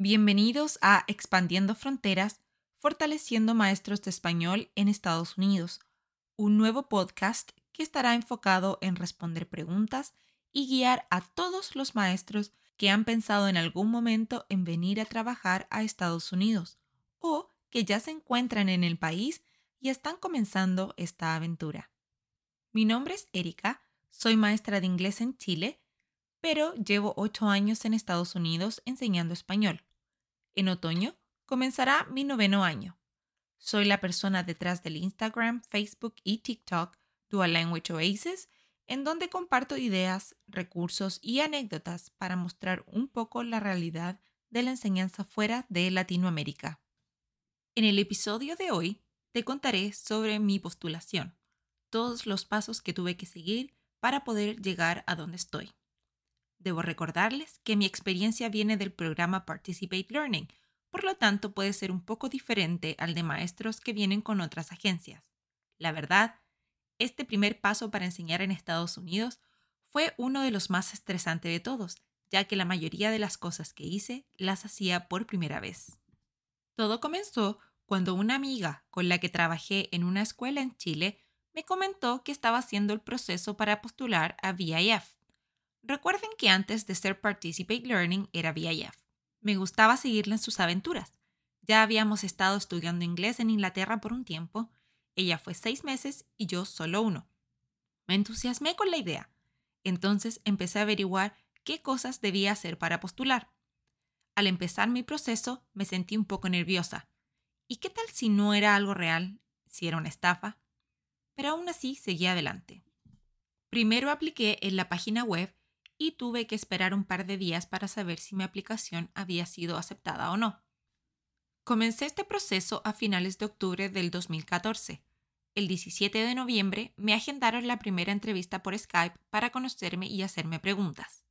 Bienvenidos a Expandiendo Fronteras, fortaleciendo maestros de español en Estados Unidos, un nuevo podcast que estará enfocado en responder preguntas y guiar a todos los maestros que han pensado en algún momento en venir a trabajar a Estados Unidos o que ya se encuentran en el país y están comenzando esta aventura. Mi nombre es Erika, soy maestra de inglés en Chile, pero llevo ocho años en Estados Unidos enseñando español. En otoño comenzará mi noveno año. Soy la persona detrás del Instagram, Facebook y TikTok Dual Language Oasis, en donde comparto ideas, recursos y anécdotas para mostrar un poco la realidad de la enseñanza fuera de Latinoamérica. En el episodio de hoy te contaré sobre mi postulación, todos los pasos que tuve que seguir para poder llegar a donde estoy. Debo recordarles que mi experiencia viene del programa Participate Learning, por lo tanto puede ser un poco diferente al de maestros que vienen con otras agencias. La verdad, este primer paso para enseñar en Estados Unidos fue uno de los más estresantes de todos, ya que la mayoría de las cosas que hice las hacía por primera vez. Todo comenzó cuando una amiga con la que trabajé en una escuela en Chile me comentó que estaba haciendo el proceso para postular a VIF. Recuerden que antes de ser Participate Learning era VIF. Me gustaba seguirla en sus aventuras. Ya habíamos estado estudiando inglés en Inglaterra por un tiempo. Ella fue seis meses y yo solo uno. Me entusiasmé con la idea. Entonces empecé a averiguar qué cosas debía hacer para postular. Al empezar mi proceso me sentí un poco nerviosa. ¿Y qué tal si no era algo real? ¿Si era una estafa? Pero aún así seguí adelante. Primero apliqué en la página web y tuve que esperar un par de días para saber si mi aplicación había sido aceptada o no. Comencé este proceso a finales de octubre del 2014. El 17 de noviembre me agendaron la primera entrevista por Skype para conocerme y hacerme preguntas.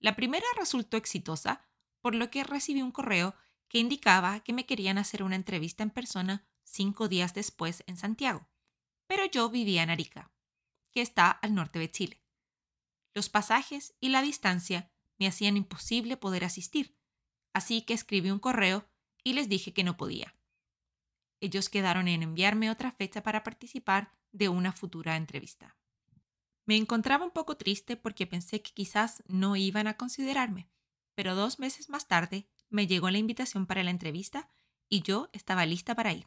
La primera resultó exitosa, por lo que recibí un correo que indicaba que me querían hacer una entrevista en persona cinco días después en Santiago, pero yo vivía en Arica, que está al norte de Chile. Los pasajes y la distancia me hacían imposible poder asistir, así que escribí un correo y les dije que no podía. Ellos quedaron en enviarme otra fecha para participar de una futura entrevista. Me encontraba un poco triste porque pensé que quizás no iban a considerarme, pero dos meses más tarde me llegó la invitación para la entrevista y yo estaba lista para ir.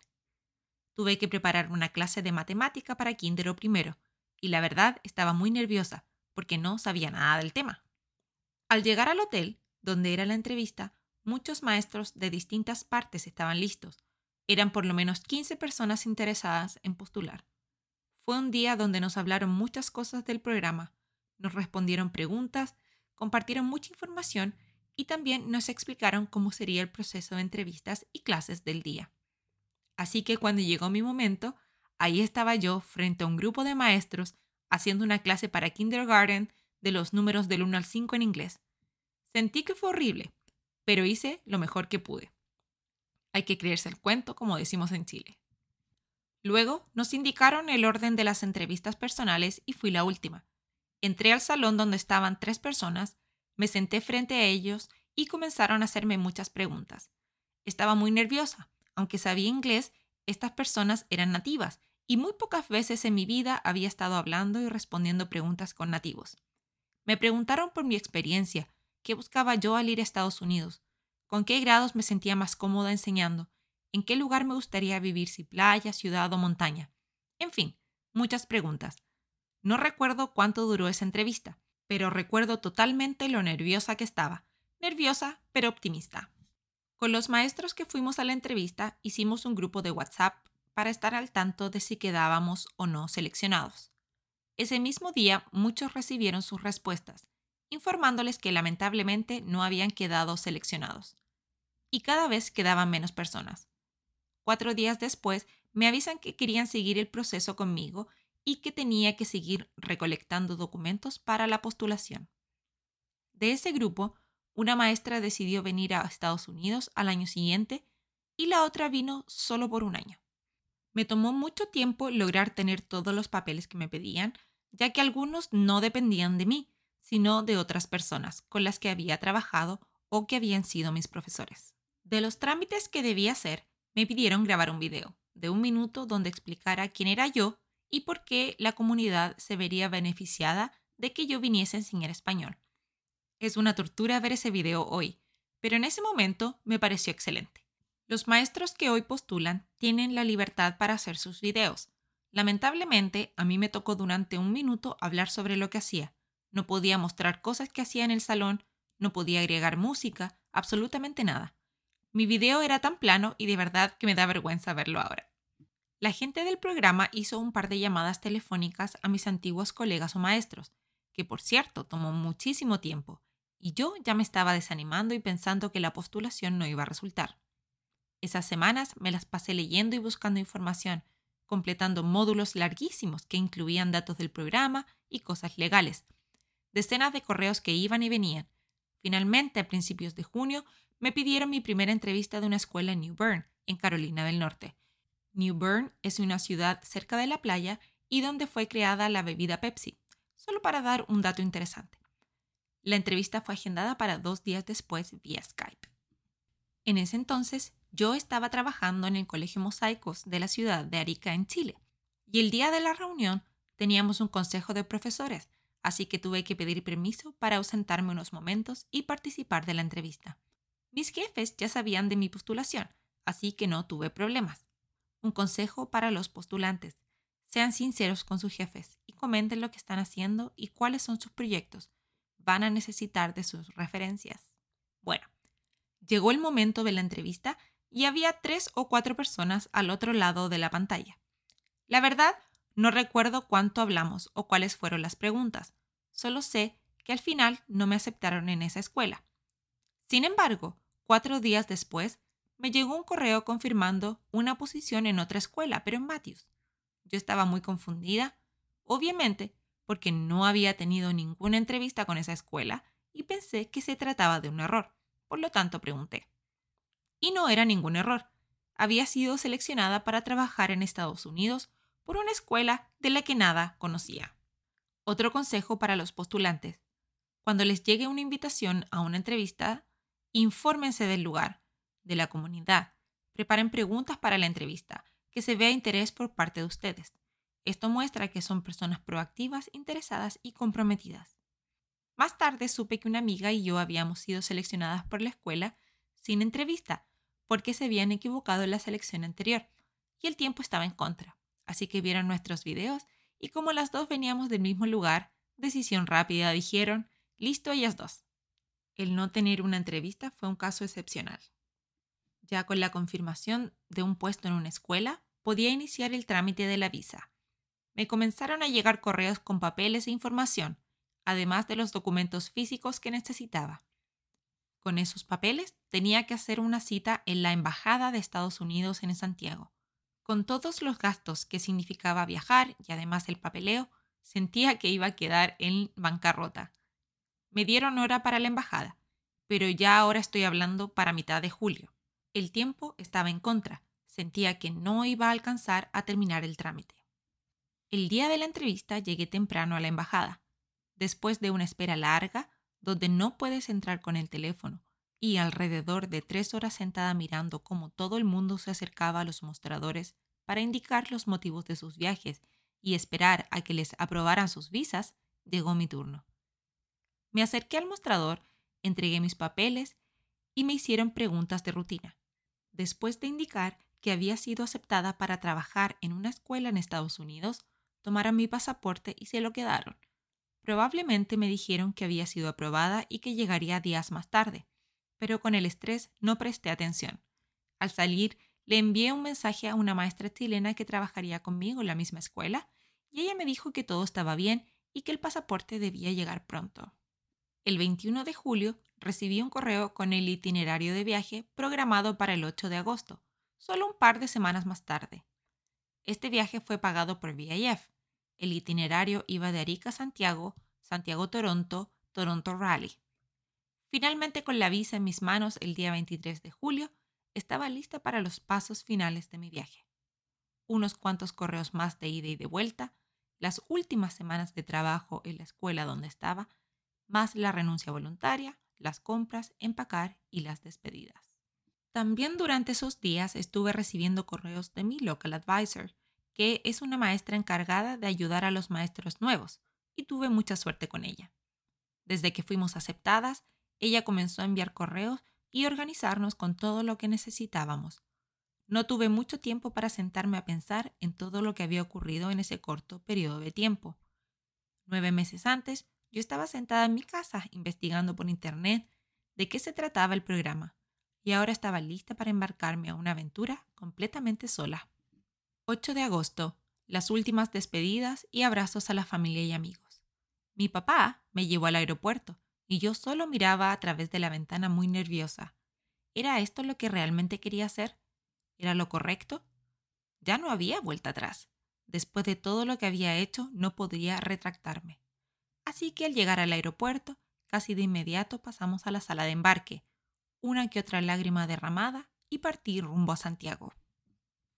Tuve que preparar una clase de matemática para kinder o primero, y la verdad estaba muy nerviosa porque no sabía nada del tema. Al llegar al hotel, donde era la entrevista, muchos maestros de distintas partes estaban listos. Eran por lo menos 15 personas interesadas en postular. Fue un día donde nos hablaron muchas cosas del programa, nos respondieron preguntas, compartieron mucha información y también nos explicaron cómo sería el proceso de entrevistas y clases del día. Así que cuando llegó mi momento, ahí estaba yo frente a un grupo de maestros haciendo una clase para kindergarten de los números del 1 al 5 en inglés. Sentí que fue horrible, pero hice lo mejor que pude. Hay que creerse el cuento, como decimos en Chile. Luego nos indicaron el orden de las entrevistas personales y fui la última. Entré al salón donde estaban tres personas, me senté frente a ellos y comenzaron a hacerme muchas preguntas. Estaba muy nerviosa. Aunque sabía inglés, estas personas eran nativas y muy pocas veces en mi vida había estado hablando y respondiendo preguntas con nativos. Me preguntaron por mi experiencia, qué buscaba yo al ir a Estados Unidos, con qué grados me sentía más cómoda enseñando, en qué lugar me gustaría vivir, si playa, ciudad o montaña. En fin, muchas preguntas. No recuerdo cuánto duró esa entrevista, pero recuerdo totalmente lo nerviosa que estaba, nerviosa pero optimista. Con los maestros que fuimos a la entrevista hicimos un grupo de WhatsApp para estar al tanto de si quedábamos o no seleccionados. Ese mismo día muchos recibieron sus respuestas, informándoles que lamentablemente no habían quedado seleccionados. Y cada vez quedaban menos personas. Cuatro días después me avisan que querían seguir el proceso conmigo y que tenía que seguir recolectando documentos para la postulación. De ese grupo, una maestra decidió venir a Estados Unidos al año siguiente y la otra vino solo por un año. Me tomó mucho tiempo lograr tener todos los papeles que me pedían, ya que algunos no dependían de mí, sino de otras personas con las que había trabajado o que habían sido mis profesores. De los trámites que debía hacer, me pidieron grabar un video de un minuto donde explicara quién era yo y por qué la comunidad se vería beneficiada de que yo viniese a enseñar español. Es una tortura ver ese video hoy, pero en ese momento me pareció excelente. Los maestros que hoy postulan tienen la libertad para hacer sus videos. Lamentablemente, a mí me tocó durante un minuto hablar sobre lo que hacía. No podía mostrar cosas que hacía en el salón, no podía agregar música, absolutamente nada. Mi video era tan plano y de verdad que me da vergüenza verlo ahora. La gente del programa hizo un par de llamadas telefónicas a mis antiguos colegas o maestros, que por cierto tomó muchísimo tiempo, y yo ya me estaba desanimando y pensando que la postulación no iba a resultar. Esas semanas me las pasé leyendo y buscando información, completando módulos larguísimos que incluían datos del programa y cosas legales. Decenas de correos que iban y venían. Finalmente, a principios de junio, me pidieron mi primera entrevista de una escuela en New Bern, en Carolina del Norte. New Bern es una ciudad cerca de la playa y donde fue creada la bebida Pepsi, solo para dar un dato interesante. La entrevista fue agendada para dos días después vía Skype. En ese entonces, yo estaba trabajando en el Colegio Mosaicos de la ciudad de Arica, en Chile, y el día de la reunión teníamos un consejo de profesores, así que tuve que pedir permiso para ausentarme unos momentos y participar de la entrevista. Mis jefes ya sabían de mi postulación, así que no tuve problemas. Un consejo para los postulantes. Sean sinceros con sus jefes y comenten lo que están haciendo y cuáles son sus proyectos van a necesitar de sus referencias. Bueno, llegó el momento de la entrevista y había tres o cuatro personas al otro lado de la pantalla. La verdad, no recuerdo cuánto hablamos o cuáles fueron las preguntas. Solo sé que al final no me aceptaron en esa escuela. Sin embargo, cuatro días después, me llegó un correo confirmando una posición en otra escuela, pero en Matthews. Yo estaba muy confundida. Obviamente, porque no había tenido ninguna entrevista con esa escuela y pensé que se trataba de un error. Por lo tanto, pregunté. Y no era ningún error. Había sido seleccionada para trabajar en Estados Unidos por una escuela de la que nada conocía. Otro consejo para los postulantes. Cuando les llegue una invitación a una entrevista, infórmense del lugar, de la comunidad, preparen preguntas para la entrevista, que se vea interés por parte de ustedes. Esto muestra que son personas proactivas, interesadas y comprometidas. Más tarde supe que una amiga y yo habíamos sido seleccionadas por la escuela sin entrevista, porque se habían equivocado en la selección anterior, y el tiempo estaba en contra. Así que vieron nuestros videos y como las dos veníamos del mismo lugar, decisión rápida, dijeron, listo ellas dos. El no tener una entrevista fue un caso excepcional. Ya con la confirmación de un puesto en una escuela, podía iniciar el trámite de la visa me comenzaron a llegar correos con papeles e información, además de los documentos físicos que necesitaba. Con esos papeles tenía que hacer una cita en la Embajada de Estados Unidos en Santiago. Con todos los gastos que significaba viajar y además el papeleo, sentía que iba a quedar en bancarrota. Me dieron hora para la embajada, pero ya ahora estoy hablando para mitad de julio. El tiempo estaba en contra, sentía que no iba a alcanzar a terminar el trámite. El día de la entrevista llegué temprano a la embajada, después de una espera larga donde no puedes entrar con el teléfono y alrededor de tres horas sentada mirando cómo todo el mundo se acercaba a los mostradores para indicar los motivos de sus viajes y esperar a que les aprobaran sus visas, llegó mi turno. Me acerqué al mostrador, entregué mis papeles y me hicieron preguntas de rutina. Después de indicar que había sido aceptada para trabajar en una escuela en Estados Unidos, tomaron mi pasaporte y se lo quedaron. Probablemente me dijeron que había sido aprobada y que llegaría días más tarde, pero con el estrés no presté atención. Al salir, le envié un mensaje a una maestra chilena que trabajaría conmigo en la misma escuela, y ella me dijo que todo estaba bien y que el pasaporte debía llegar pronto. El 21 de julio recibí un correo con el itinerario de viaje programado para el 8 de agosto, solo un par de semanas más tarde. Este viaje fue pagado por VIF. El itinerario iba de Arica a Santiago, Santiago-Toronto, Toronto-Raleigh. Finalmente, con la visa en mis manos el día 23 de julio, estaba lista para los pasos finales de mi viaje. Unos cuantos correos más de ida y de vuelta, las últimas semanas de trabajo en la escuela donde estaba, más la renuncia voluntaria, las compras, empacar y las despedidas. También durante esos días estuve recibiendo correos de mi local advisor, que es una maestra encargada de ayudar a los maestros nuevos, y tuve mucha suerte con ella. Desde que fuimos aceptadas, ella comenzó a enviar correos y organizarnos con todo lo que necesitábamos. No tuve mucho tiempo para sentarme a pensar en todo lo que había ocurrido en ese corto periodo de tiempo. Nueve meses antes, yo estaba sentada en mi casa investigando por internet de qué se trataba el programa y ahora estaba lista para embarcarme a una aventura completamente sola. 8 de agosto. Las últimas despedidas y abrazos a la familia y amigos. Mi papá me llevó al aeropuerto y yo solo miraba a través de la ventana muy nerviosa. ¿Era esto lo que realmente quería hacer? ¿Era lo correcto? Ya no había vuelta atrás. Después de todo lo que había hecho, no podía retractarme. Así que al llegar al aeropuerto, casi de inmediato pasamos a la sala de embarque, una que otra lágrima derramada y partí rumbo a Santiago.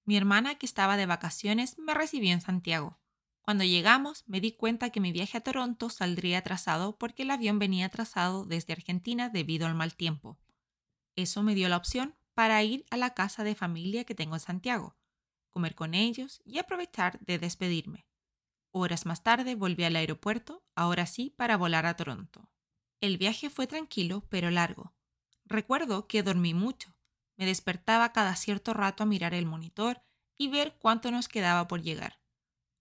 Mi hermana, que estaba de vacaciones, me recibió en Santiago. Cuando llegamos, me di cuenta que mi viaje a Toronto saldría atrasado porque el avión venía atrasado desde Argentina debido al mal tiempo. Eso me dio la opción para ir a la casa de familia que tengo en Santiago, comer con ellos y aprovechar de despedirme. Horas más tarde volví al aeropuerto, ahora sí para volar a Toronto. El viaje fue tranquilo pero largo. Recuerdo que dormí mucho. Me despertaba cada cierto rato a mirar el monitor y ver cuánto nos quedaba por llegar,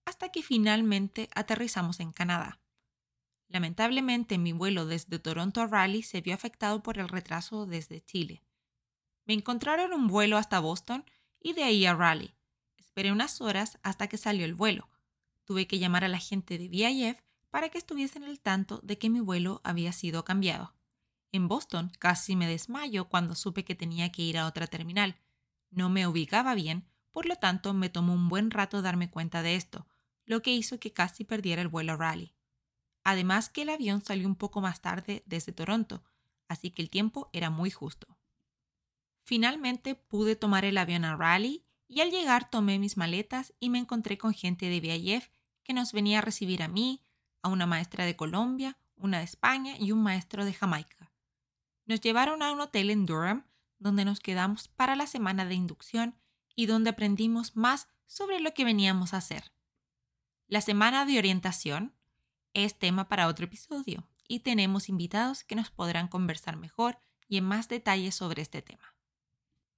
hasta que finalmente aterrizamos en Canadá. Lamentablemente mi vuelo desde Toronto a Raleigh se vio afectado por el retraso desde Chile. Me encontraron un vuelo hasta Boston y de ahí a Raleigh. Esperé unas horas hasta que salió el vuelo. Tuve que llamar a la gente de VIF para que estuviesen al tanto de que mi vuelo había sido cambiado. En Boston casi me desmayo cuando supe que tenía que ir a otra terminal. No me ubicaba bien, por lo tanto me tomó un buen rato darme cuenta de esto, lo que hizo que casi perdiera el vuelo a Raleigh. Además que el avión salió un poco más tarde desde Toronto, así que el tiempo era muy justo. Finalmente pude tomar el avión a Raleigh y al llegar tomé mis maletas y me encontré con gente de VIF que nos venía a recibir a mí, a una maestra de Colombia, una de España y un maestro de Jamaica. Nos llevaron a un hotel en Durham, donde nos quedamos para la semana de inducción y donde aprendimos más sobre lo que veníamos a hacer. La semana de orientación es tema para otro episodio y tenemos invitados que nos podrán conversar mejor y en más detalle sobre este tema.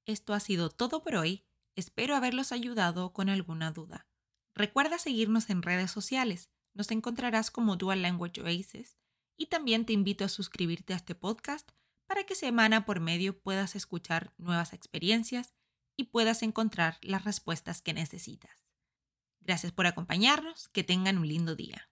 Esto ha sido todo por hoy. Espero haberlos ayudado con alguna duda. Recuerda seguirnos en redes sociales. Nos encontrarás como Dual Language Oasis y también te invito a suscribirte a este podcast para que semana por medio puedas escuchar nuevas experiencias y puedas encontrar las respuestas que necesitas. Gracias por acompañarnos, que tengan un lindo día.